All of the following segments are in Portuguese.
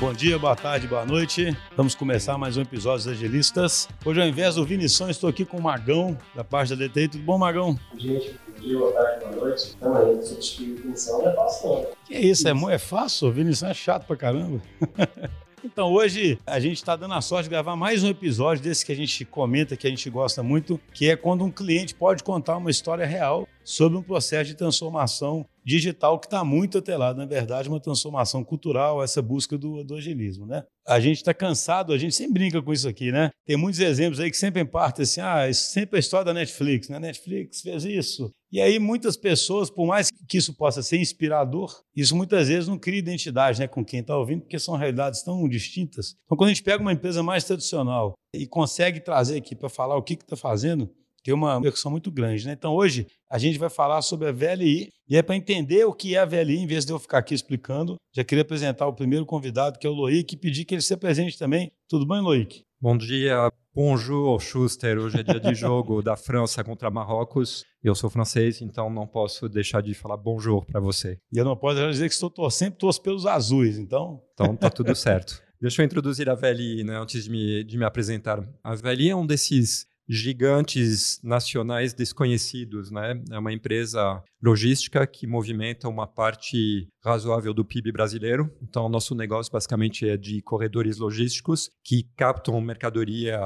Bom dia, boa tarde, boa noite. Vamos começar mais um episódio dos Agilistas. Hoje, ao invés do Vinição, estou aqui com o Magão, da parte da DTI. Tudo bom, Magão? Gente, bom dia, boa tarde, boa noite. Estamos aí, substituir Vinição não é fácil, não. Que isso, é, é fácil? O Vinição é chato pra caramba. Então, hoje a gente está dando a sorte de gravar mais um episódio desse que a gente comenta, que a gente gosta muito, que é quando um cliente pode contar uma história real sobre um processo de transformação digital que está muito atrelado, na verdade, uma transformação cultural, essa busca do, do agilismo, né? A gente está cansado, a gente sempre brinca com isso aqui, né? Tem muitos exemplos aí que sempre partem assim, ah, isso sempre é a história da Netflix, né? Netflix fez isso. E aí muitas pessoas, por mais que isso possa ser inspirador, isso muitas vezes não cria identidade né, com quem está ouvindo, porque são realidades tão distintas. Então, quando a gente pega uma empresa mais tradicional e consegue trazer aqui para falar o que está fazendo, tem uma percussão muito grande. Né? Então, hoje, a gente vai falar sobre a VLI, e é para entender o que é a VLI, em vez de eu ficar aqui explicando, já queria apresentar o primeiro convidado, que é o Loic, e pedir que ele se apresente também. Tudo bem, Loic? Bom dia, bonjour, Schuster. Hoje é dia de jogo da França contra Marrocos. Eu sou francês, então não posso deixar de falar bonjour para você. E eu não posso dizer que estou tor sempre torço pelos azuis, então... Então tá tudo certo. Deixa eu introduzir a VLI né, antes de me, de me apresentar. A VLI é um desses gigantes nacionais desconhecidos, né? É uma empresa logística que movimenta uma parte razoável do PIB brasileiro. Então, nosso negócio basicamente é de corredores logísticos que captam mercadoria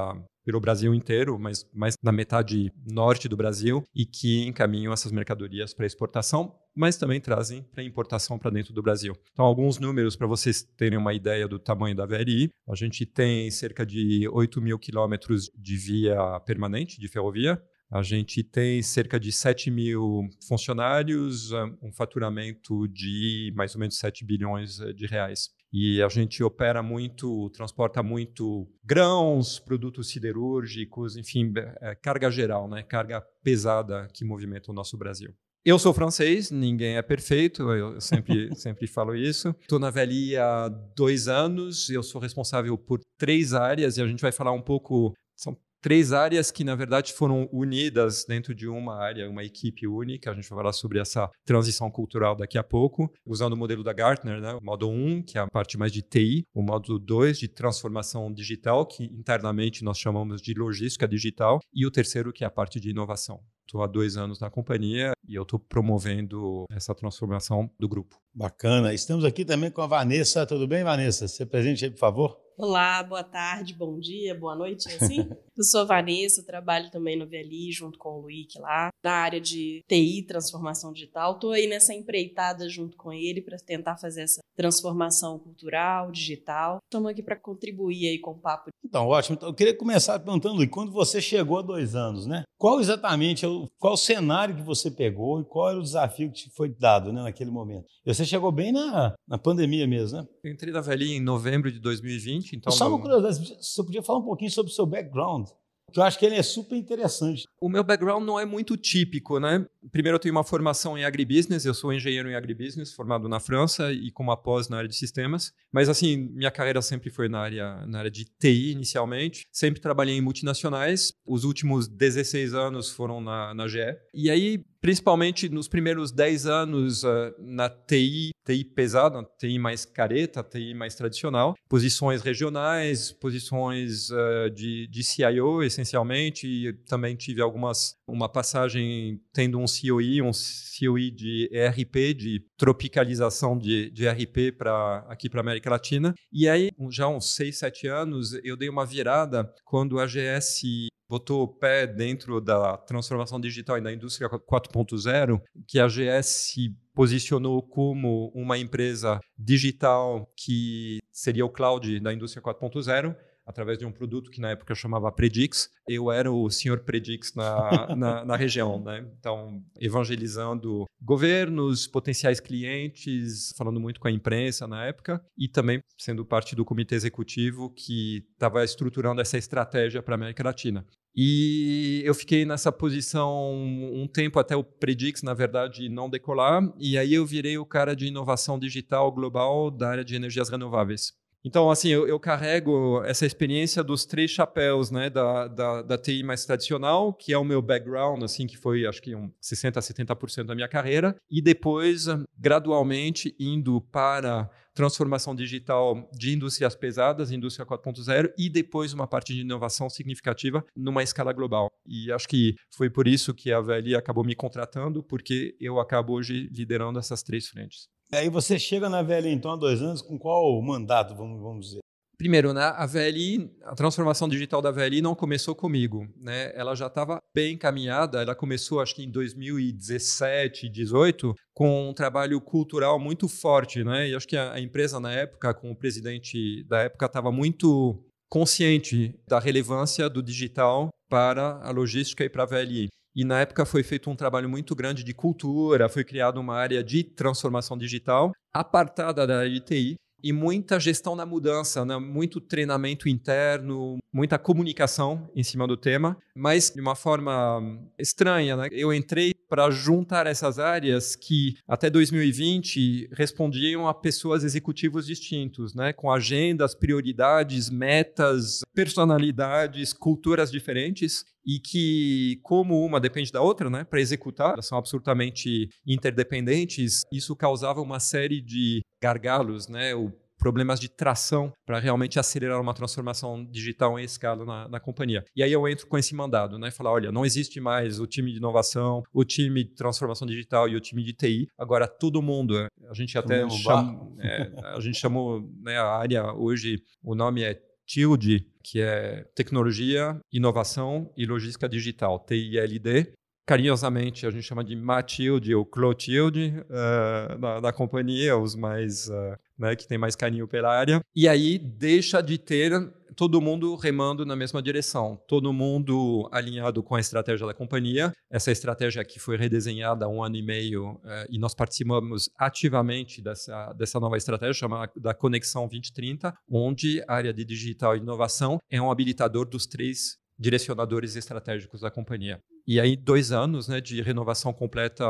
pelo Brasil inteiro, mas mais na metade norte do Brasil e que encaminham essas mercadorias para exportação, mas também trazem para importação para dentro do Brasil. Então, alguns números para vocês terem uma ideia do tamanho da VLI. A gente tem cerca de 8 mil quilômetros de via permanente, de ferrovia. A gente tem cerca de 7 mil funcionários, um faturamento de mais ou menos 7 bilhões de reais. E a gente opera muito, transporta muito grãos, produtos siderúrgicos, enfim, é, carga geral, né? carga pesada que movimenta o nosso Brasil. Eu sou francês, ninguém é perfeito, eu sempre, sempre falo isso. Estou na VLI há dois anos, eu sou responsável por três áreas e a gente vai falar um pouco. São três áreas que, na verdade, foram unidas dentro de uma área, uma equipe única. A gente vai falar sobre essa transição cultural daqui a pouco, usando o modelo da Gartner, né? o modo 1, que é a parte mais de TI, o modo 2, de transformação digital, que internamente nós chamamos de logística digital, e o terceiro, que é a parte de inovação. Estou há dois anos na companhia e eu estou promovendo essa transformação do grupo. Bacana. Estamos aqui também com a Vanessa. Tudo bem, Vanessa? Se presente aí, por favor. Olá, boa tarde, bom dia, boa noite, é assim? eu sou a Vanessa, trabalho também no VLI junto com o Luic lá, na área de TI, transformação digital. Estou aí nessa empreitada junto com ele para tentar fazer essa transformação cultural, digital. Estamos aqui para contribuir aí com o papo. Então, ótimo. Então, eu queria começar perguntando, Luic, quando você chegou há dois anos, né? Qual exatamente, qual o cenário que você pegou e qual era o desafio que te foi dado né, naquele momento? Você chegou bem na, na pandemia mesmo, né? Eu entrei na VLI em novembro de 2020, então... Só uma curiosidade, você podia falar um pouquinho sobre o seu background? que eu acho que ele é super interessante. O meu background não é muito típico, né? Primeiro, eu tenho uma formação em agribusiness, eu sou engenheiro em agribusiness, formado na França e com uma pós na área de sistemas. Mas, assim, minha carreira sempre foi na área, na área de TI, inicialmente. Sempre trabalhei em multinacionais. Os últimos 16 anos foram na, na GE. E aí, principalmente nos primeiros 10 anos uh, na TI, TI pesada, TI mais careta, TI mais tradicional, posições regionais, posições uh, de, de CIO, essencialmente, e também tive algumas, uma passagem tendo um COE, um COE de ERP, de tropicalização de, de ERP para aqui para América Latina. E aí, já uns 6, 7 anos, eu dei uma virada quando a GS botou o pé dentro da transformação digital e da indústria 4.0, que a GS posicionou como uma empresa digital que seria o cloud da indústria 4.0 através de um produto que na época chamava Predix. Eu era o senhor Predix na, na, na, região, né? Então, evangelizando governos, potenciais clientes, falando muito com a imprensa na época e também sendo parte do comitê executivo que estava estruturando essa estratégia para a América Latina. E eu fiquei nessa posição um tempo até o Predix, na verdade, não decolar. E aí eu virei o cara de inovação digital global da área de energias renováveis. Então, assim, eu, eu, carrego essa experiência dos três chapéus, né, da, da, da, TI mais tradicional, que é o meu background, assim, que foi, acho que, um 60% a 70% da minha carreira, e depois, gradualmente, indo para transformação digital de indústrias pesadas, indústria 4.0, e depois uma parte de inovação significativa numa escala global. E acho que foi por isso que a VLI acabou me contratando, porque eu acabo hoje liderando essas três frentes. Aí você chega na VLI, então, há dois anos, com qual mandato, vamos, vamos dizer? Primeiro, né, a VLI, a transformação digital da VLI não começou comigo, né? Ela já estava bem encaminhada, ela começou acho que em 2017, 2018, com um trabalho cultural muito forte, né? E acho que a, a empresa na época, com o presidente da época, estava muito consciente da relevância do digital para a logística e para a VLI. E na época foi feito um trabalho muito grande de cultura, foi criada uma área de transformação digital apartada da área de TI e muita gestão na mudança, né? muito treinamento interno, muita comunicação em cima do tema, mas de uma forma estranha. Né? Eu entrei para juntar essas áreas que até 2020 respondiam a pessoas executivos distintos, né? com agendas, prioridades, metas, personalidades, culturas diferentes e que, como uma depende da outra, né, para executar, elas são absolutamente interdependentes, isso causava uma série de gargalos, né, o problemas de tração para realmente acelerar uma transformação digital em escala na, na, companhia. E aí eu entro com esse mandado, né? Falar, olha, não existe mais o time de inovação, o time de transformação digital e o time de TI. Agora todo mundo, a gente até chama, é, a gente chamou né, a área hoje, o nome é TILD, que é Tecnologia, Inovação e Logística Digital, TILD. Carinhosamente a gente chama de Matilde ou Clotilde uh, na, na, companhia, os mais uh, né, que tem mais carinho pela área. E aí deixa de ter todo mundo remando na mesma direção, todo mundo alinhado com a estratégia da companhia. Essa estratégia aqui foi redesenhada há um ano e meio eh, e nós participamos ativamente dessa, dessa nova estratégia, chamada da Conexão 2030, onde a área de digital e inovação é um habilitador dos três direcionadores estratégicos da companhia. E aí, dois anos né, de renovação completa,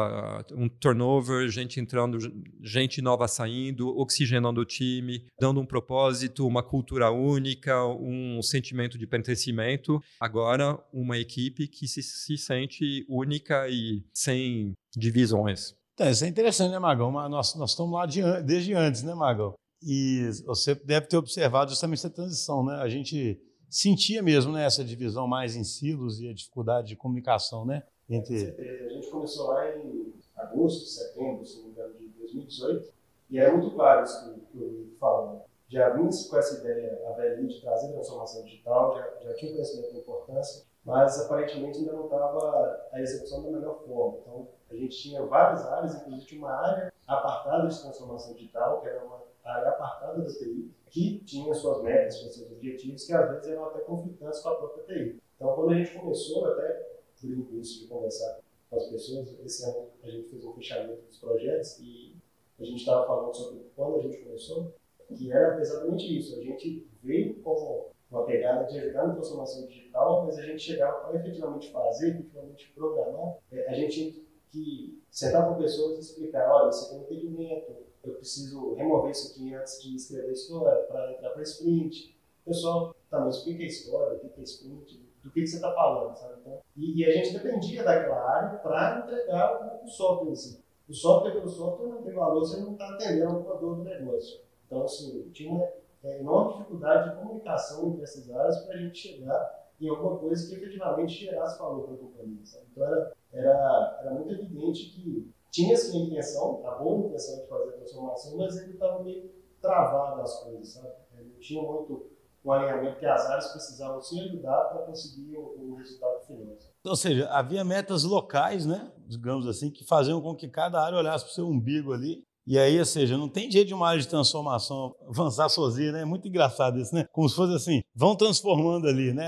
um turnover, gente entrando, gente nova saindo, oxigenando o time, dando um propósito, uma cultura única, um sentimento de pertencimento. Agora, uma equipe que se, se sente única e sem divisões. Então, isso é interessante, né, Magão? Nós, nós estamos lá de, desde antes, né, Magão? E você deve ter observado justamente essa transição, né? A gente sentia mesmo né, essa divisão mais em silos e a dificuldade de comunicação, né? Entre... A gente começou lá em agosto, setembro, se não me engano, de 2018, e era muito claro isso que, eu falo. Já vinha com essa ideia, a velhinha de trazer transformação digital, já, já tinha conhecimento da importância, mas aparentemente ainda não estava a execução da melhor forma. Então, a gente tinha várias áreas, inclusive uma área apartada de transformação digital, que era uma área apartada da TI, que tinha suas metas, seus objetivos, que às vezes eram até conflitantes com a própria TI. Então, quando a gente começou, até por impulso de conversar com as pessoas, esse ano a gente fez um fechamento dos projetos e a gente estava falando sobre quando a gente começou, que era exatamente isso. A gente veio com uma pegada de ajudar na transformação digital, mas a gente chegava para efetivamente fazer, efetivamente programar, é, a gente tinha que sentar com pessoas e explicar, olha, isso aqui é um impedimento, eu preciso remover isso aqui antes de escrever a história para entrar para sprint. O pessoal, tá, mas explica a história, o que é sprint, do que, que você está falando, sabe? Então, e, e, a gente dependia daquela área para entregar o, software em si. O software pelo software não tem valor, você não está atendendo o dor do negócio. Então, assim, tinha uma é, enorme dificuldade de comunicação entre essas áreas para a gente chegar em alguma coisa que efetivamente gerasse valor para a companhia. Sabe? Então, era, era, era muito evidente que tinha sim a intenção, a boa intenção de fazer a transformação, mas ele estava meio travado as coisas, sabe? Ele não tinha muito um alinhamento que as áreas precisavam se ajudar para conseguir o, o, resultado final. Ou seja, havia metas locais, né, digamos assim, que faziam com que cada área olhasse para o seu umbigo ali e aí, ou seja, não tem jeito de uma área de transformação avançar sozinha, né? É muito engraçado isso, né? Como se fosse assim, vão transformando ali, né?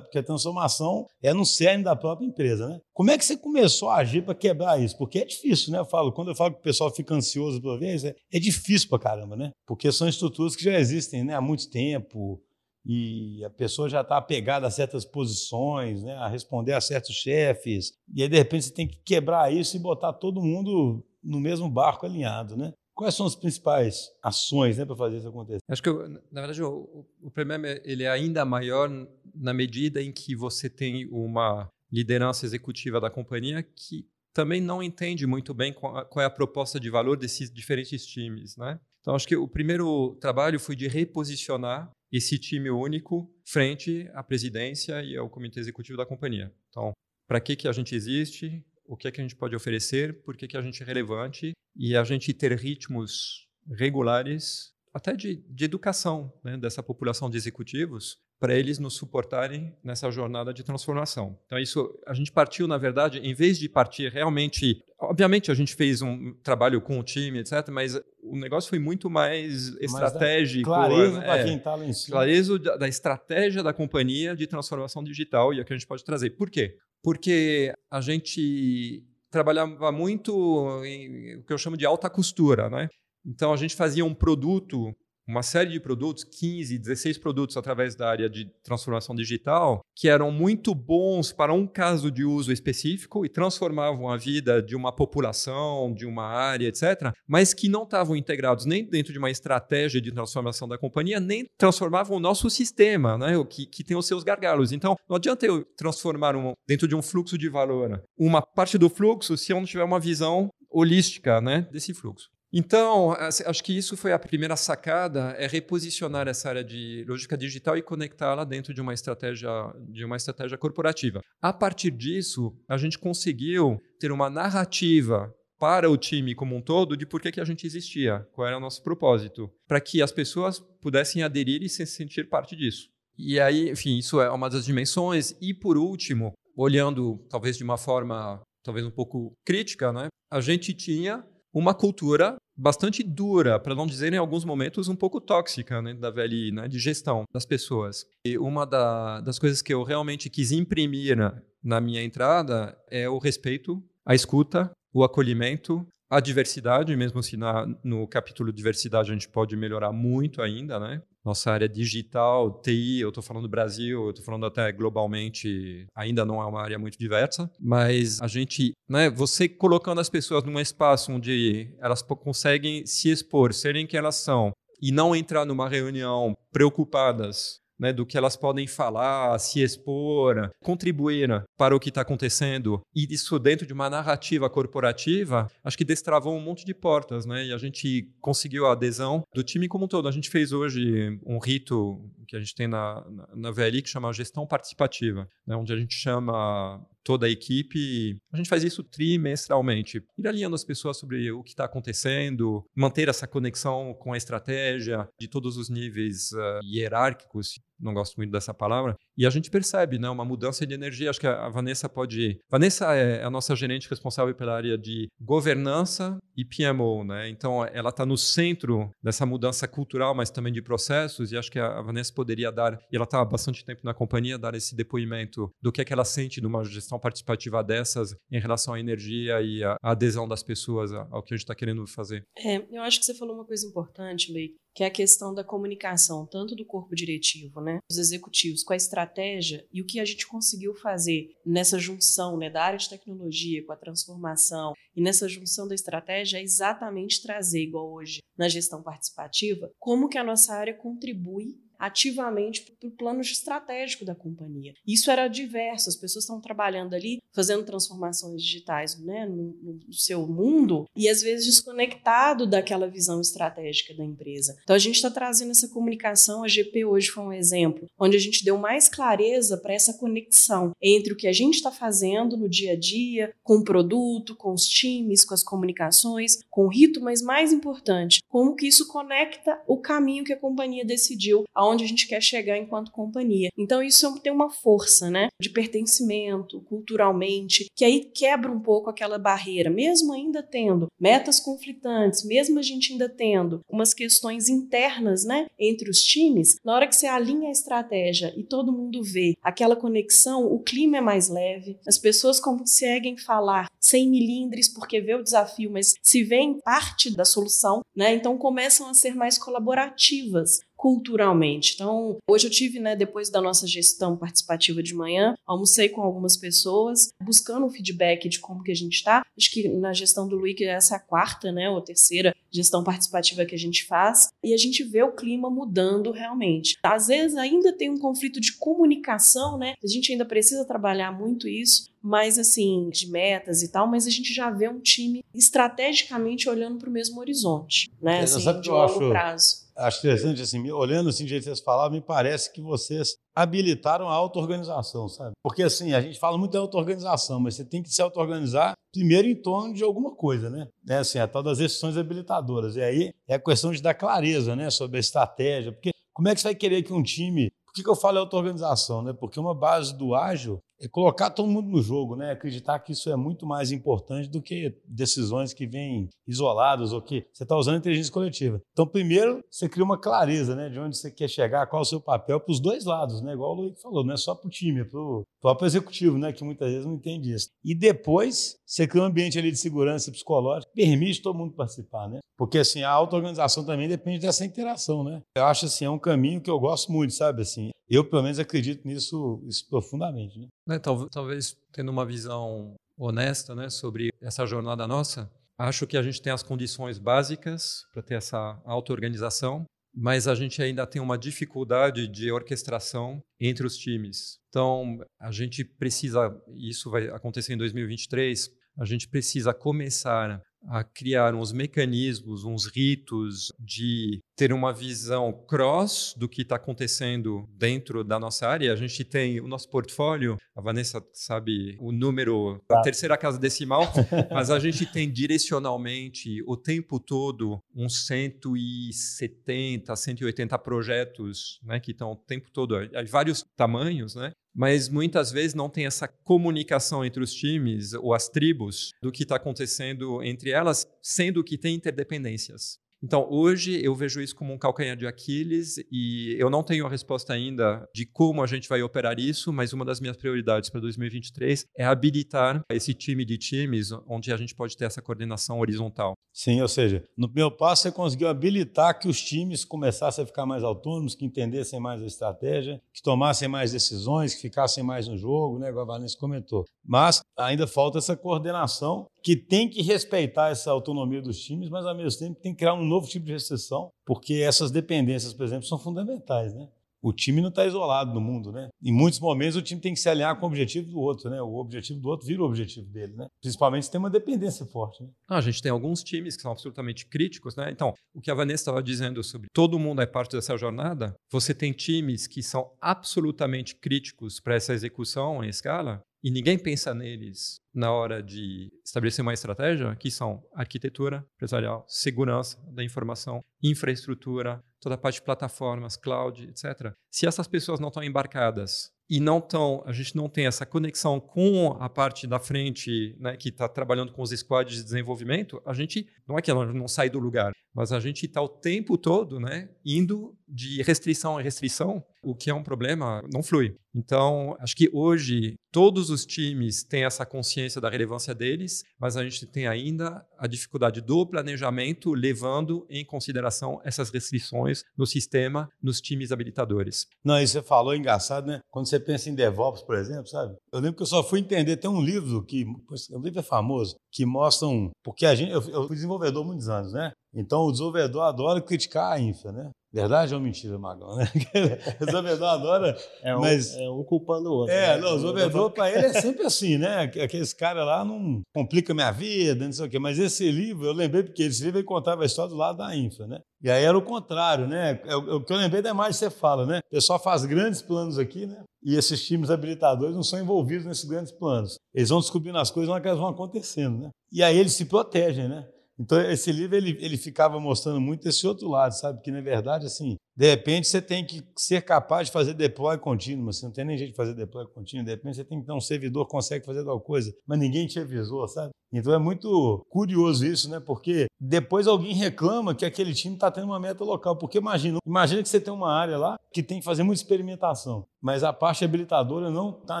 Porque a transformação é no cerne da própria empresa, né? Como é que você começou a agir para quebrar isso? Porque é difícil, né? Eu falo, quando eu falo que o pessoal fica ansioso por vez, é, é difícil para caramba, né? Porque são estruturas que já existem né? há muito tempo, e a pessoa já está apegada a certas posições, né, a responder a certos chefes, e aí de repente você tem que quebrar isso e botar todo mundo no mesmo barco alinhado, né? Quais são as principais ações né, para fazer isso acontecer? Acho que, na verdade, o, o problema ele é ainda maior na medida em que você tem uma liderança executiva da companhia que também não entende muito bem qual é a proposta de valor desses diferentes times. Né? Então, acho que o primeiro trabalho foi de reposicionar esse time único frente à presidência e ao comitê executivo da companhia. Então, para que, que a gente existe? O que é que a gente pode oferecer, por que, que a gente é relevante e a gente ter ritmos regulares, até de, de educação né, dessa população de executivos, para eles nos suportarem nessa jornada de transformação. Então, isso a gente partiu, na verdade, em vez de partir realmente. Obviamente, a gente fez um trabalho com o time, etc., mas o negócio foi muito mais estratégico. Clareza para é, quem está lá em cima. Clareza da, da estratégia da companhia de transformação digital e é que a gente pode trazer. Por quê? Porque a gente trabalhava muito em o que eu chamo de alta costura, né? Então a gente fazia um produto uma série de produtos, 15, 16 produtos através da área de transformação digital, que eram muito bons para um caso de uso específico e transformavam a vida de uma população, de uma área, etc., mas que não estavam integrados nem dentro de uma estratégia de transformação da companhia, nem transformavam o nosso sistema, né, que, que tem os seus gargalos. Então, não adianta eu transformar um, dentro de um fluxo de valor uma parte do fluxo se eu não tiver uma visão holística né, desse fluxo. Então, acho que isso foi a primeira sacada, é reposicionar essa área de lógica digital e conectá-la dentro de uma estratégia de uma estratégia corporativa. A partir disso, a gente conseguiu ter uma narrativa para o time como um todo de por que, que a gente existia, qual era o nosso propósito, para que as pessoas pudessem aderir e se sentir parte disso. E aí, enfim, isso é uma das dimensões. E por último, olhando talvez de uma forma talvez um pouco crítica, né? A gente tinha uma cultura bastante dura, para não dizer em alguns momentos um pouco tóxica né, da VLI, né, de gestão das pessoas. E uma da, das coisas que eu realmente quis imprimir na, na minha entrada é o respeito, a escuta, o acolhimento, a diversidade, mesmo se na, no capítulo diversidade a gente pode melhorar muito ainda, né? Nossa área digital, TI, eu estou falando do Brasil, eu estou falando até globalmente, ainda não é uma área muito diversa, mas a gente, né, você colocando as pessoas num espaço onde elas conseguem se expor, serem quem elas são, e não entrar numa reunião preocupadas né, do que elas podem falar, se expor, contribuir para o que está acontecendo, e isso dentro de uma narrativa corporativa, acho que destravou um monte de portas, né? E a gente conseguiu a adesão do time como um todo. A gente fez hoje um rito que a gente tem na, na, na VLI que chama gestão participativa, né, onde a gente chama toda a equipe. A gente faz isso trimestralmente, ir alinhando as pessoas sobre o que está acontecendo, manter essa conexão com a estratégia de todos os níveis uh, hierárquicos, não gosto muito dessa palavra, e a gente percebe né, uma mudança de energia. Acho que a Vanessa pode. Vanessa é a nossa gerente responsável pela área de governança e PMO, né? Então ela está no centro dessa mudança cultural, mas também de processos, e acho que a Vanessa poderia dar, e ela está há bastante tempo na companhia, dar esse depoimento do que é que ela sente numa gestão participativa dessas em relação à energia e à adesão das pessoas ao que a gente está querendo fazer. É, eu acho que você falou uma coisa importante, Lei, que é a questão da comunicação, tanto do corpo diretivo, né, dos executivos, com a estratégia e o que a gente conseguiu fazer nessa junção né, da área de tecnologia com a transformação e nessa junção da estratégia é exatamente trazer, igual hoje na gestão participativa, como que a nossa área contribui ativamente para o plano estratégico da companhia. Isso era diverso, as pessoas estão trabalhando ali, fazendo transformações digitais né, no, no, seu mundo e às vezes desconectado daquela visão estratégica da empresa. Então a gente está trazendo essa comunicação, a GP hoje foi um exemplo, onde a gente deu mais clareza para essa conexão entre o que a gente está fazendo no dia a dia, com o produto, com os times, com as comunicações, com o rito, mas mais importante, como que isso conecta o caminho que a companhia decidiu, aonde a gente quer chegar enquanto companhia. Então isso tem uma força, né, de pertencimento culturalmente, que aí quebra um pouco aquela barreira, mesmo ainda tendo metas conflitantes, mesmo a gente ainda tendo umas questões internas, né, entre os times, na hora que você alinha a estratégia e todo mundo vê aquela conexão, o clima é mais leve, as pessoas conseguem falar sem milindres porque vê o desafio, mas se vê parte da solução, né? Então começam a ser mais colaborativas culturalmente. Então, hoje eu tive, né, depois da nossa gestão participativa de manhã, almocei com algumas pessoas, buscando um feedback de como que a gente está. Acho que na gestão do Luiz, essa é a quarta, né, ou terceira gestão participativa que a gente faz, e a gente vê o clima mudando realmente. Às vezes ainda tem um conflito de comunicação, né? A gente ainda precisa trabalhar muito isso, mais assim, de metas e tal, mas a gente já vê um time estrategicamente olhando para o mesmo horizonte, né? Assim, sabe de que eu longo acho- prazo. Acho interessante, assim, olhando assim, do jeito que vocês falaram, me parece que vocês habilitaram a auto-organização, sabe? Porque, assim, a gente fala muito da auto-organização, mas você tem que se auto-organizar primeiro em torno de alguma coisa, né? É assim, a tal das decisões habilitadoras. E aí é a questão de dar clareza, né, sobre a estratégia. Porque como é que você vai querer que um time... Por que, que eu falo auto-organização, né? Porque uma base do ágil é colocar todo mundo no jogo, né? Acreditar que isso é muito mais importante do que decisões que vêm isoladas ou que você está usando inteligência coletiva. Então, primeiro, você cria uma clareza, né? De onde você quer chegar, qual é o seu papel para os dois lados, né? Igual o Luiz falou, não é só para o time, é para o próprio executivo, né? Que muitas vezes não entende isso. E depois, você cria um ambiente ali de segurança psicológica, permite todo mundo participar, né? Porque, assim, a auto-organização também depende dessa interação, né? Eu acho, assim, é um caminho que eu gosto muito, sabe? Assim, eu, pelo menos, acredito nisso, isso profundamente, né? Né, tal- talvez tendo uma visão honesta né, sobre essa jornada nossa, acho que a gente tem as condições básicas para ter essa auto-organização, mas a gente ainda tem uma dificuldade de orquestração entre os times. Então, a gente precisa, isso vai acontecer em 2023, a gente precisa começar a criar uns mecanismos, uns ritos de ter uma visão cross do que está acontecendo dentro da nossa área. A gente tem o nosso portfólio, a Vanessa sabe o número, a terceira casa decimal, mas a gente tem direcionalmente o tempo todo uns 170, 180 projetos né, que estão o tempo todo, vários tamanhos, né? Mas muitas vezes não tem essa comunicação entre os times ou as tribos do que está acontecendo entre elas, sendo que tem interdependências. Então, hoje eu vejo isso como um calcanhar de Aquiles e eu não tenho a resposta ainda de como a gente vai operar isso, mas uma das minhas prioridades para 2023 é habilitar esse time de times onde a gente pode ter essa coordenação horizontal. Sim, ou seja, no primeiro passo você conseguiu habilitar que os times começassem a ficar mais autônomos, que entendessem mais a estratégia, que tomassem mais decisões, que ficassem mais no jogo, né, igual a Vanessa comentou. Mas ainda falta essa coordenação que tem que respeitar essa autonomia dos times, mas ao mesmo tempo tem que criar um novo tipo de restrição, porque essas dependências, por exemplo, são fundamentais, né? O time não está isolado no mundo, né? Em muitos momentos o time tem que se alinhar com o objetivo do outro, né? O objetivo do outro vira o objetivo dele, né? Principalmente se tem uma dependência forte. Né? Ah, a gente tem alguns times que são absolutamente críticos, né? Então, o que a Vanessa estava dizendo sobre todo mundo é parte dessa jornada, você tem times que são absolutamente críticos para essa execução em escala e ninguém pensa neles na hora de estabelecer uma estratégia, que são arquitetura empresarial, segurança da informação, infraestrutura, toda a parte de plataformas, cloud, etc. Se essas pessoas não estão embarcadas e não estão, a gente não tem essa conexão com a parte da frente, né, que está trabalhando com os squads de desenvolvimento, a gente não é que ela não sai do lugar, mas a gente está o tempo todo, né, indo de restrição em restrição, o que é um problema, não flui. Então, acho que hoje todos os times têm essa consciência da relevância deles, mas a gente tem ainda a dificuldade do planejamento levando em consideração essas restrições no sistema, nos times habilitadores. Não, isso você falou é engraçado, né? Quando você pensa em DevOps, por exemplo, sabe? Eu lembro que eu só fui entender, tem um livro que, o livro é famoso, que mostra um, porque a gente, eu, eu fui desenvolvedor muitos anos, né? Então o desenvolvedor adora criticar a infra, né? Verdade ou mentira, Magão? Né? O desenvolvedor adora. É um, Mas- é um culpando o outro. É, né? não, o desenvolvedor para ele é sempre assim, né? Aqueles caras lá não complica minha vida, não sei o quê. Mas esse livro, eu lembrei porque esse livro ele contava a história do lado da infra, né? E aí era o contrário, né? É O que eu lembrei da imagem que você fala, né? O pessoal faz grandes planos aqui, né? E esses times habilitadores não são envolvidos nesses grandes planos. Eles vão descobrindo as coisas na hora que elas vão acontecendo, né? E aí eles se protegem, né? Então, esse livro, ele, ele ficava mostrando muito esse outro lado, sabe? Que, na verdade, assim, de repente, você tem que ser capaz de fazer deploy contínuo, você não tem nem jeito de fazer deploy contínuo. De repente, você tem que ter um servidor que consegue fazer tal coisa, mas ninguém te avisou, sabe? Então, é muito curioso isso, né? Porque depois alguém reclama que aquele time está tendo uma meta local. Porque imagina, imagina que você tem uma área lá que tem que fazer muita experimentação, mas a parte habilitadora não está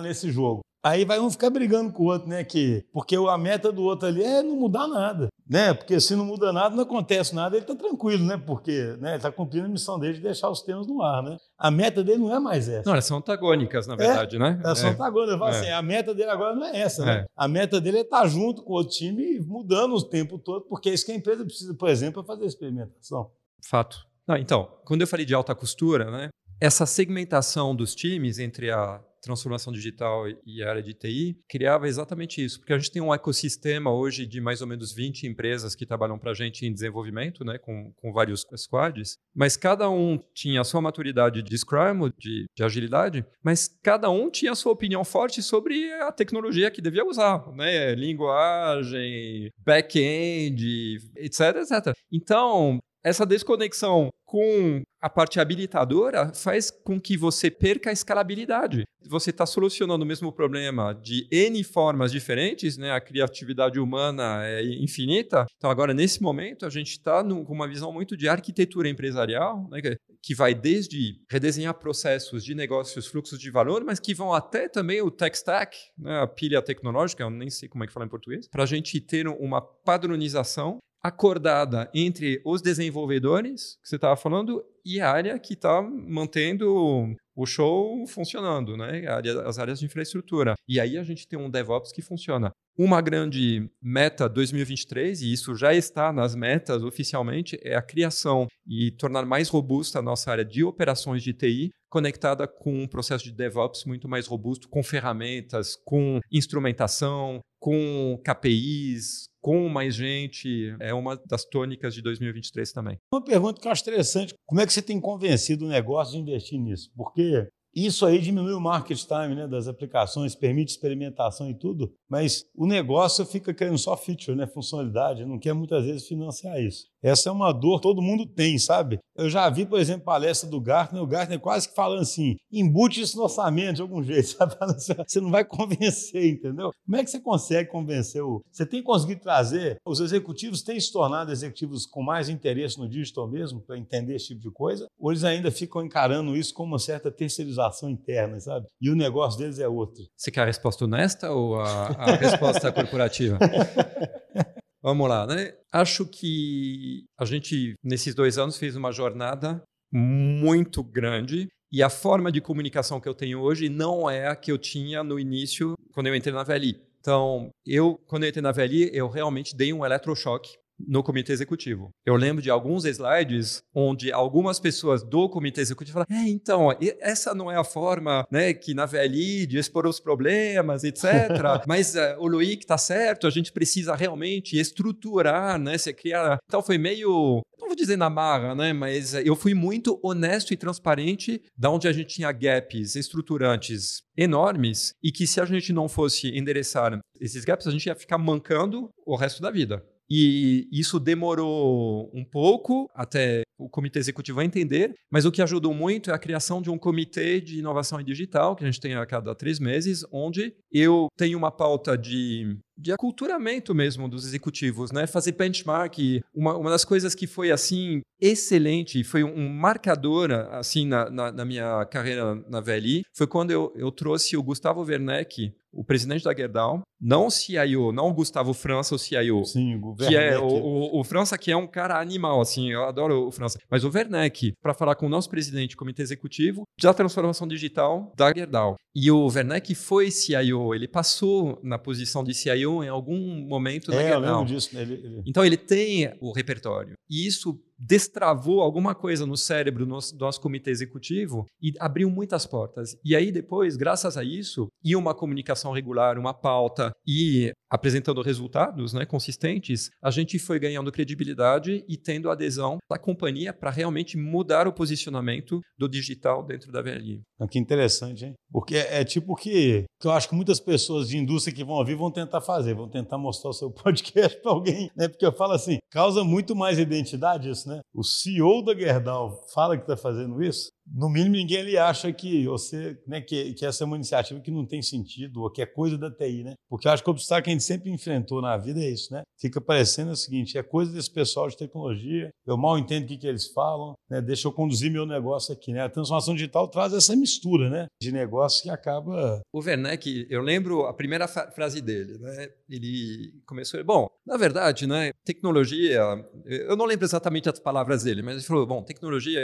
nesse jogo. Aí vai um ficar brigando com o outro, né? Que, porque a meta do outro ali é não mudar nada, né? Porque se não muda nada, não acontece nada, ele está tranquilo, né? Porque né, ele está cumprindo a missão dele de deixar os termos no ar, né? A meta dele não é mais essa. Não, elas são antagônicas, na verdade, é, né? Elas são antagônicas. É. Assim, a meta dele agora não é essa, né? A meta dele é estar tá junto com o outro time mudando o tempo todo, porque é isso que a empresa precisa, por exemplo, para fazer experimentação. Fato. Não, então, quando eu falei de alta costura, né? Essa segmentação dos times entre a transformação digital e a área de TI criava exatamente isso, porque a gente tem um ecossistema hoje de mais ou menos 20 empresas que trabalham para a gente em desenvolvimento, né, com, com vários squads, mas cada um tinha a sua maturidade de Scrum, de, de agilidade, mas cada um tinha a sua opinião forte sobre a tecnologia que devia usar, né, linguagem, back-end, etc, etc. Então, essa desconexão com a parte habilitadora faz com que você perca a escalabilidade. Você está solucionando o mesmo problema de N formas diferentes, né? a criatividade humana é infinita. Então, agora, nesse momento, a gente está com uma visão muito de arquitetura empresarial, né? que vai desde redesenhar processos de negócios, fluxos de valor, mas que vão até também o tech stack, né? a pilha tecnológica, eu nem sei como é que fala em português, para a gente ter uma padronização acordada entre os desenvolvedores, que você estava falando, e a área que está mantendo o show funcionando, né? As áreas de infraestrutura. E aí a gente tem um DevOps que funciona. Uma grande meta 2023, e isso já está nas metas oficialmente, é a criação e tornar mais robusta a nossa área de operações de TI, conectada com um processo de DevOps muito mais robusto, com ferramentas, com instrumentação, com KPIs, com mais gente, é uma das tônicas de 2023 também. Uma pergunta que eu acho interessante: como é que você tem convencido o negócio de investir nisso? Porque isso aí diminui o market time né, das aplicações, permite experimentação e tudo, mas o negócio fica querendo só feature, né, funcionalidade, não quer muitas vezes financiar isso. Essa é uma dor todo mundo tem, sabe? Eu já vi, por exemplo, palestra do Gartner, o Gartner quase que falando assim, embute isso no orçamento de algum jeito, sabe? Assim, você não vai convencer, entendeu? Como é que você consegue convencer o... Você tem conseguido trazer, os executivos têm se tornado executivos com mais interesse no digital mesmo, para entender esse tipo de coisa, ou eles ainda ficam encarando isso como uma certa terceirização interna, sabe? E o negócio deles é outro. Você quer a resposta honesta ou a, a resposta corporativa? Vamos lá, né? Acho que a gente, nesses dois anos, fez uma jornada muito grande e a forma de comunicação que eu tenho hoje não é a que eu tinha no início, quando eu entrei na VLI. Então, eu, quando eu entrei na VLI, eu realmente dei um eletrochoque no comitê executivo. Eu lembro de alguns slides onde algumas pessoas do comitê executivo falaram: é, então, essa não é a forma né, que na VLI de expor os problemas, etc. Mas uh, o Luiz está certo, a gente precisa realmente estruturar, né? Você criar. Então foi meio não vou dizer na marra, né? Mas eu fui muito honesto e transparente da onde a gente tinha gaps estruturantes enormes e que se a gente não fosse endereçar esses gaps, a gente ia ficar mancando o resto da vida. E isso demorou um pouco até o comitê executivo entender, mas o que ajudou muito é a criação de um comitê de inovação e digital, que a gente tem a cada três meses, onde eu tenho uma pauta de de aculturamento mesmo dos executivos, né? Fazer benchmark. Uma, uma das coisas que foi assim excelente, foi um marcador assim na, na, na minha carreira na VLI, foi quando eu, eu trouxe o Gustavo Werneck, o presidente da Gerdau, não o CIO, não o Gustavo França, o CIO. Sim, o Que é o, o, o, França, que é um cara animal, assim, eu adoro o França. Mas o Werneck, para falar com o nosso presidente, comitê executivo, da transformação digital da Gerdau. E o Werneck foi CIO, ele passou na posição de CIO em algum momento é, da Gerdau. Eu lembro disso. Ele, ele... Então ele tem o repertório. E isso destravou alguma coisa no cérebro do nosso, do nosso comitê executivo e abriu muitas portas. E aí depois, graças a isso, e uma comunicação regular, uma pauta e apresentando resultados né, consistentes, a gente foi ganhando credibilidade e tendo adesão da companhia para realmente mudar o posicionamento do digital dentro da VLI. Que interessante, hein? Porque é, é tipo que, que eu acho que muitas pessoas de indústria que vão ouvir vão tentar fazer, vão tentar mostrar o seu podcast para alguém, né? Porque eu falo assim, causa muito mais identidade isso, né? O CEO da Gerdau fala que está fazendo isso, no mínimo, ninguém ali acha que você, né, que, que essa é uma iniciativa que não tem sentido ou que é coisa da TI, né? Porque eu acho que o obstáculo que a gente sempre enfrentou na vida é isso, né? Fica parecendo o seguinte: é coisa desse pessoal de tecnologia, eu mal entendo o que, que eles falam, né? Deixa eu conduzir meu negócio aqui, né? A transformação digital traz essa mistura, né? De negócio que acaba. O Werneck, eu lembro a primeira frase dele, né? Ele começou, bom, na verdade, né? Tecnologia, eu não lembro exatamente as palavras dele, mas ele falou, bom, tecnologia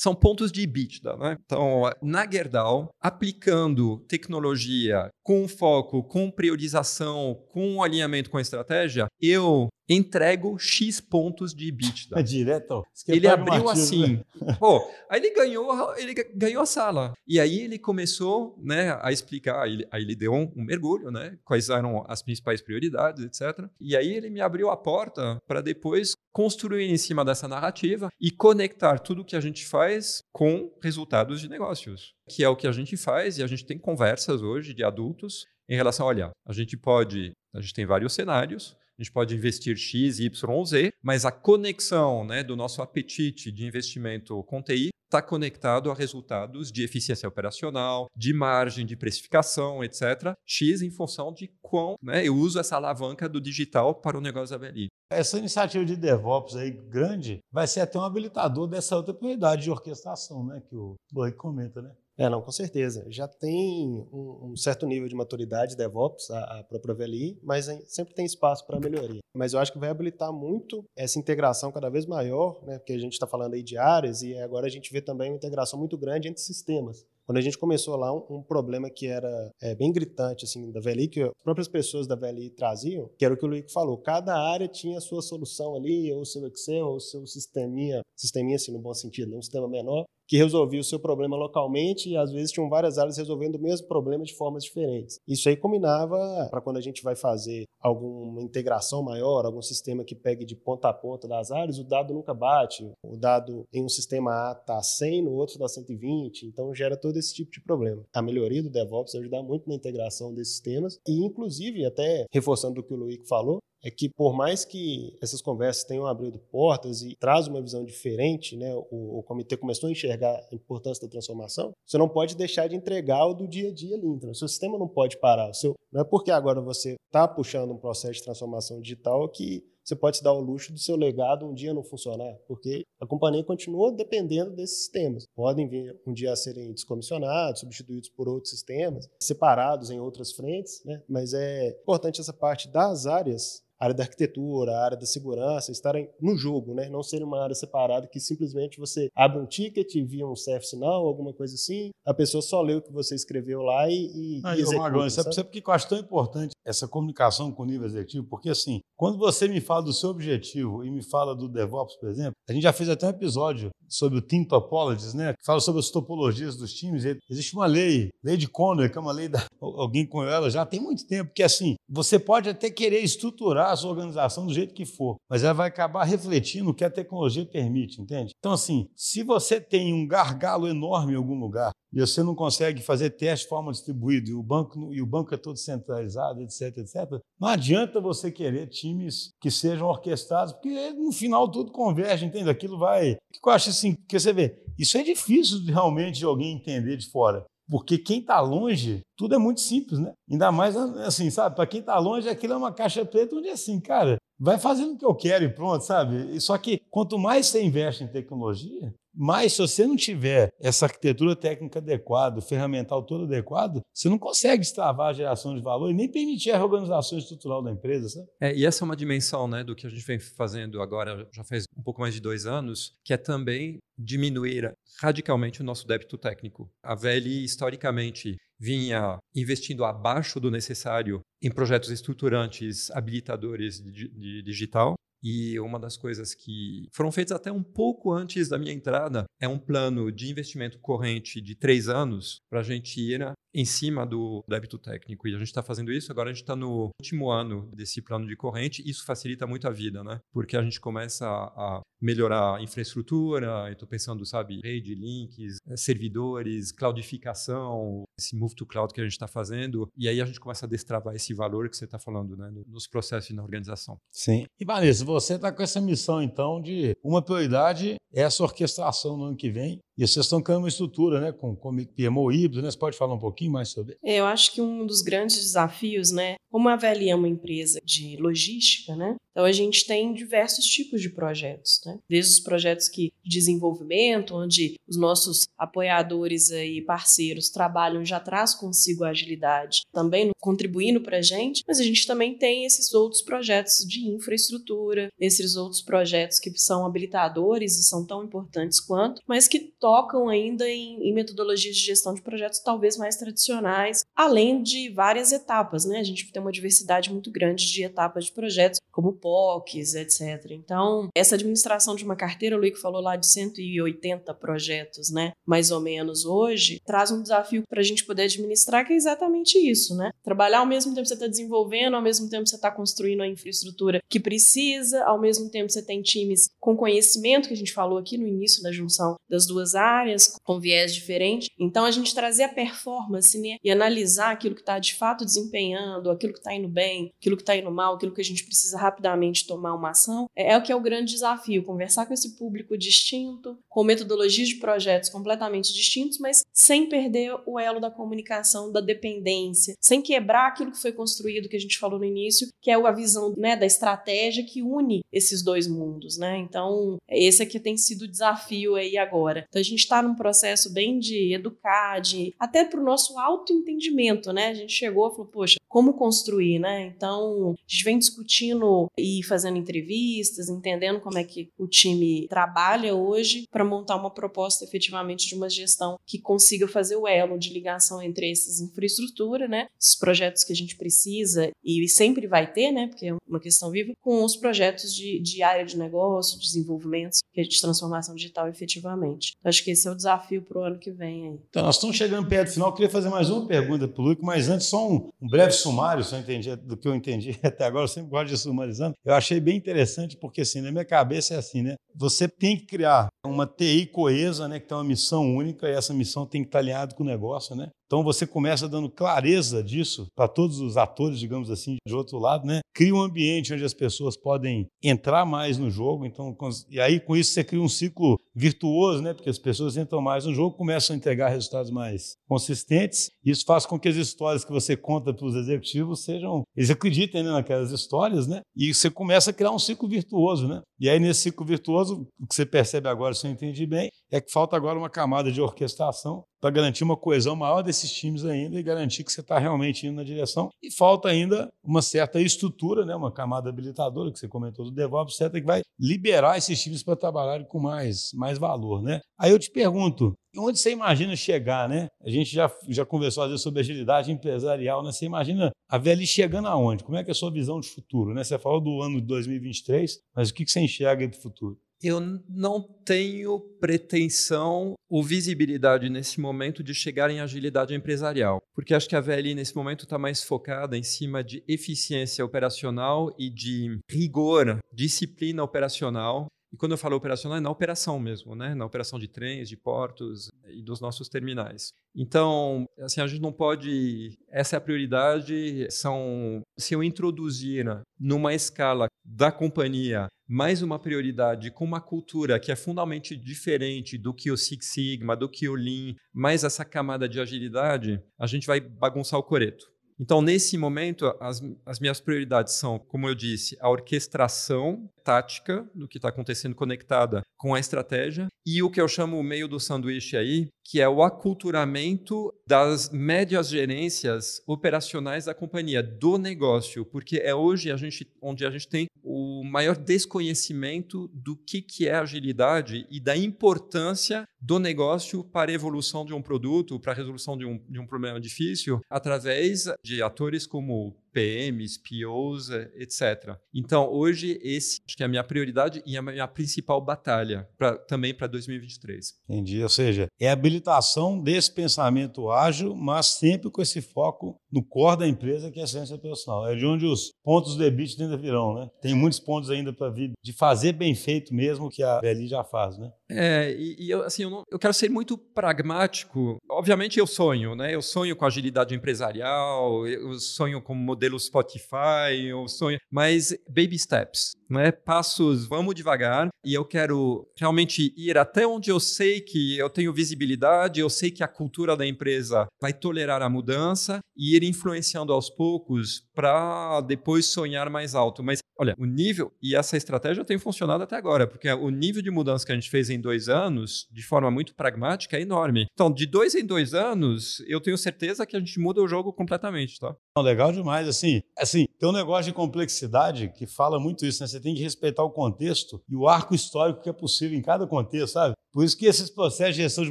são pontos de EBITDA, né? Então, na Gerdau, aplicando tecnologia com foco, com priorização, com alinhamento com a estratégia, eu entrego X pontos de EBITDA. É direto. Ele abriu assim. Pô, aí ele ganhou, ele ganhou a sala. E aí ele começou né, a explicar, aí ele, aí ele deu um, um, mergulho, né? Quais eram as principais prioridades, etc. E aí ele me abriu a porta para depois construir em cima dessa narrativa e conectar tudo que a gente faz com resultados de negócios, que é o que a gente faz e a gente tem conversas hoje de adultos em relação, olha, a gente pode, a gente tem vários cenários, a gente pode investir X, Y, Z, mas a conexão né, do nosso apetite de investimento com TI está conectado a resultados de eficiência operacional, de margem de precificação, etc. X em função de quão né, eu uso essa alavanca do digital para o negócio da VLI. Essa iniciativa de DevOps aí grande vai ser até um habilitador dessa outra prioridade de orquestração, né, que o Blake comenta, né? É, não, com certeza. Já tem um, um certo nível de maturidade DevOps, a, a própria VLI, mas sempre tem espaço para melhoria. Mas eu acho que vai habilitar muito essa integração cada vez maior, né? Porque a gente está falando aí de áreas e agora a gente vê também uma integração muito grande entre sistemas. Quando a gente começou lá, um, um problema que era é, bem gritante, assim, da VLI, que as próprias pessoas da VLI traziam, que era o que o Luiz falou, cada área tinha a sua solução ali, ou o seu Excel, ou o seu sisteminha, sisteminha assim, no bom sentido, um sistema menor, que resolvia o seu problema localmente e às vezes tinham várias áreas resolvendo o mesmo problema de formas diferentes. Isso aí combinava para quando a gente vai fazer alguma integração maior, algum sistema que pegue de ponta a ponta das áreas, o dado nunca bate. O dado em um sistema A está 100, no outro está 120, então gera todo esse tipo de problema. A melhoria do DevOps ajuda muito na integração desses temas e, inclusive, até reforçando o que o Luiz falou, é que por mais que essas conversas tenham abrido portas e traz uma visão diferente, né, o, o, comitê começou a enxergar a importância da transformação, você não pode deixar de entregar o do dia a dia ali. Então, o seu sistema não pode parar. O seu, não é porque agora você está puxando um processo de transformação digital que você pode se dar o luxo do seu legado um dia não funcionar, porque a companhia continua dependendo desses sistemas. Podem vir um dia a serem descomissionados, substituídos por outros sistemas, separados em outras frentes, né? mas é importante essa parte das áreas área da arquitetura, a área da segurança estarem no jogo, né? Não ser uma área separada que simplesmente você abre um ticket, envia um CF sinal, alguma coisa assim, a pessoa só lê o que você escreveu lá e, e, Aí, e executa. Magão, sabe? sabe por que eu acho tão importante essa comunicação com o nível executivo? Porque assim, quando você me fala do seu objetivo e me fala do DevOps, por exemplo, a gente já fez até um episódio sobre o Team Topologies, né? Que fala sobre as topologias dos times. Existe uma lei, lei de Conway, que é uma lei da alguém com ela já tem muito tempo, que assim, você pode até querer estruturar a sua organização do jeito que for, mas ela vai acabar refletindo o que a tecnologia permite, entende? Então assim, se você tem um gargalo enorme em algum lugar e você não consegue fazer teste de forma distribuída e o banco e o banco é todo centralizado, etc, etc, não adianta você querer times que sejam orquestrados, porque no final tudo converge, entende? Aquilo vai. O que eu acho assim, porque você vê, isso é difícil realmente de alguém entender de fora. Porque quem está longe, tudo é muito simples, né? Ainda mais assim, sabe? Para quem está longe, aquilo é uma caixa preta onde é assim, cara, vai fazendo o que eu quero e pronto, sabe? Só que quanto mais você investe em tecnologia, mas se você não tiver essa arquitetura técnica adequada, o ferramental todo adequado, você não consegue extravar a geração de valor e nem permitir a reorganização estrutural da empresa. Sabe? É, e essa é uma dimensão né, do que a gente vem fazendo agora, já faz um pouco mais de dois anos, que é também diminuir radicalmente o nosso débito técnico. A VLI, historicamente, vinha investindo abaixo do necessário em projetos estruturantes habilitadores de, de digital e uma das coisas que foram feitas até um pouco antes da minha entrada é um plano de investimento corrente de três anos para a gente ir em cima do débito técnico. E a gente está fazendo isso, agora a gente está no último ano desse plano de corrente. Isso facilita muito a vida, né? Porque a gente começa a melhorar a infraestrutura, estou pensando, sabe, rede, links, eh, servidores, cloudificação, esse move to cloud que a gente está fazendo. E aí a gente começa a destravar esse valor que você está falando, né? Nos processos e na organização. Sim. E Vanessa, você está com essa missão, então, de uma prioridade essa orquestração no ano que vem E vocês estão criando uma estrutura, né, com, com PMO híbrido, né? Você pode falar um pouquinho mais sobre? É, eu acho que um dos grandes desafios, né, como a VLI é uma empresa de logística, né, então a gente tem diversos tipos de projetos, né? Desde os projetos que de desenvolvimento, onde os nossos apoiadores e parceiros trabalham já traz consigo a agilidade, também contribuindo para a gente, mas a gente também tem esses outros projetos de infraestrutura, esses outros projetos que são habilitadores e são tão importantes quanto, mas que tocam ainda em, em metodologias de gestão de projetos talvez mais tradicionais, além de várias etapas, né? A gente tem uma diversidade muito grande de etapas de projetos, como POCs, etc. Então, essa administração de uma carteira, o Luiz falou lá de 180 projetos, né, mais ou menos hoje, traz um desafio para a gente poder administrar, que é exatamente isso, né? Trabalhar ao mesmo tempo que você está desenvolvendo, ao mesmo tempo que você está construindo a infraestrutura que precisa, ao mesmo tempo você tem times com conhecimento, que a gente falou aqui no início da junção das duas áreas, com viés diferente. Então, a gente trazer a performance né, e analisar aquilo que está de fato desempenhando, aquilo que está indo bem, aquilo que está indo mal, aquilo que a gente precisa rapidamente tomar uma ação, é, é o que é o grande desafio, conversar com esse público distinto, com metodologias de projetos completamente distintos, mas sem perder o elo da comunicação, da dependência, sem quebrar aquilo que foi construído, que a gente falou no início, que é a visão né, da estratégia que une esses dois mundos, né? Então, esse aqui tem sido o desafio aí agora. Então, a gente está num processo bem de educar, de até para o nosso autoentendimento, né? A gente chegou e falou, poxa, como construir, né? Então, a gente vem discutindo e fazendo entrevistas, entendendo como é que o time trabalha hoje para montar uma proposta efetivamente de uma gestão que consiga fazer o elo de ligação entre essas infraestruturas, né? Esses projetos que a gente precisa e sempre vai ter, né? Porque é uma questão viva, com os projetos de, de área de negócio, desenvolvimentos, é de transformação digital efetivamente. Então, acho que esse é o desafio para o ano que vem aí. Então, nós estamos chegando perto do final. Eu queria fazer mais uma pergunta para o Luiz, mas antes só um, um breve sumário, eu entendi do que eu entendi até agora, eu sempre gosto de sumarizando. Eu achei bem interessante, porque assim, na minha cabeça é assim, né? Você tem que criar uma TI coesa, né? Que tem uma missão única, e essa missão tem que estar alinhada com o negócio, né? Então você começa dando clareza disso para todos os atores, digamos assim, de outro lado, né? Cria um ambiente onde as pessoas podem entrar mais no jogo, então e aí com isso você cria um ciclo virtuoso, né? Porque as pessoas entram mais no jogo, começam a entregar resultados mais consistentes. Isso faz com que as histórias que você conta para os executivos sejam, eles acreditem né, naquelas histórias, né? E você começa a criar um ciclo virtuoso, né? E aí nesse ciclo virtuoso, o que você percebe agora, se eu entendi bem, é que falta agora uma camada de orquestração para garantir uma coesão maior desses times ainda e garantir que você está realmente indo na direção. E falta ainda uma certa estrutura, né, uma camada habilitadora que você comentou do DevOps, certo, que vai liberar esses times para trabalharem com mais, mais valor. Né? Aí eu te pergunto, onde você imagina chegar? Né? A gente já, já conversou às vezes sobre agilidade empresarial, né? você imagina a VLI chegando aonde? Como é que é a sua visão de futuro? Né? Você falou do ano de 2023, mas o que você enxerga para o futuro? Eu não tenho pretensão ou visibilidade nesse momento de chegar em agilidade empresarial, porque acho que a VLI nesse momento está mais focada em cima de eficiência operacional e de rigor, disciplina operacional. E quando eu falo operacional, é na operação mesmo, né? na operação de trens, de portos e dos nossos terminais. Então, assim, a gente não pode. Essa é a prioridade. São, se eu introduzir numa escala da companhia mais uma prioridade com uma cultura que é fundamentalmente diferente do que o Six Sigma, do que o Lean, mais essa camada de agilidade, a gente vai bagunçar o coreto. Então, nesse momento, as, as minhas prioridades são, como eu disse, a orquestração tática do que está acontecendo conectada com a estratégia. E o que eu chamo o meio do sanduíche aí, que é o aculturamento das médias gerências operacionais da companhia, do negócio, porque é hoje a gente, onde a gente tem o maior desconhecimento do que, que é agilidade e da importância do negócio para a evolução de um produto, para a resolução de um, de um problema difícil, através de atores como PMs, POs, etc. Então, hoje, esse acho que é a minha prioridade e a minha principal batalha pra, também para 2023. Entendi. Ou seja, é a habilitação desse pensamento ágil, mas sempre com esse foco no core da empresa, que é a ciência operacional. É de onde os pontos de debit ainda virão, né? Tem muitos pontos ainda para vir de fazer bem feito mesmo que a BLI já faz, né? É, e, e eu, assim, eu, não, eu, quero ser muito pragmático. Obviamente eu sonho, né? Eu sonho com agilidade empresarial, eu sonho com modelo Spotify, eu sonho, mas baby steps. né? Passos, vamos devagar e eu quero realmente ir até onde eu sei que eu tenho visibilidade, eu sei que a cultura da empresa vai tolerar a mudança e ir influenciando aos poucos para depois sonhar mais alto. Mas olha, o nível e essa estratégia tem funcionado até agora, porque o nível de mudança que a gente fez em dois anos, de forma muito pragmática, é enorme. Então, de dois em dois anos, eu tenho certeza que a gente muda o jogo completamente, tá? Legal demais, assim, assim, tem um negócio de complexidade que fala muito isso, né? Você tem que respeitar o contexto e o arco histórico que é possível em cada contexto, sabe? Por isso que esses processos de gestão de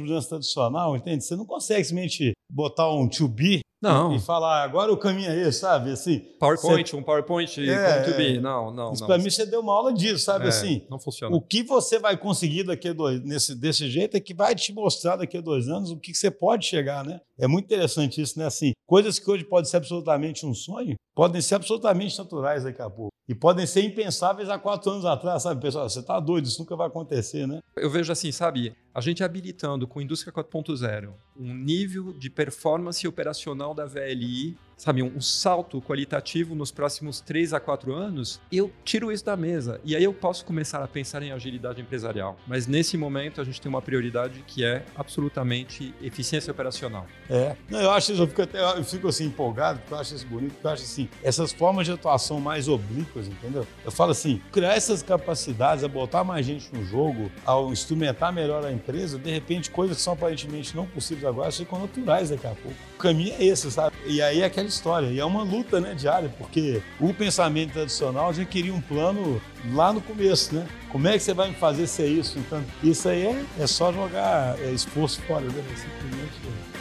mudança tradicional, entende? Você não consegue simplesmente botar um to be não. e falar, agora o caminho é esse, sabe? Assim, PowerPoint, você... um PowerPoint é, to be. Não, não. Isso para mim você deu uma aula disso, sabe? É, assim, não funciona. O que você vai conseguir daqui a dois, nesse, desse jeito é que vai te mostrar daqui a dois anos o que, que você pode chegar, né? É muito interessante isso, né? Assim, coisas que hoje podem ser absolutamente um sonho, podem ser absolutamente naturais daqui a pouco. E podem ser impensáveis há quatro anos atrás, sabe, pessoal? Você está doido, isso nunca vai acontecer, né? Eu vejo assim, sabe, a gente habilitando com a indústria 4.0 um nível de performance operacional da VLI, sabe, um, salto qualitativo nos próximos três a quatro anos, eu tiro isso da mesa. E aí eu posso começar a pensar em agilidade empresarial. Mas nesse momento a gente tem uma prioridade que é absolutamente eficiência operacional. É. Não, eu acho isso, eu fico, até, eu fico assim empolgado, porque eu acho isso bonito, porque eu acho assim, essas formas de atuação mais oblíquas, entendeu? Eu falo assim, criar essas capacidades, a botar mais gente no jogo, ao instrumentar melhor a empresa, de repente coisas que são aparentemente não possíveis agora ficam naturais daqui a pouco. O caminho é esse, sabe? E aí é aquela história. E é uma luta né, diária, porque o pensamento tradicional já queria um plano lá no começo, né? Como é que você vai me fazer ser isso? Então, isso aí é, é só jogar é, esforço fora, né? Simplesmente.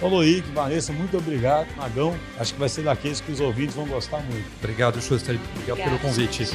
Ô, Loic, Vanessa, muito obrigado. Magão, acho que vai ser daqueles que os ouvintes vão gostar muito. Obrigado, Schuster. Obrigado Obrigada. pelo convite.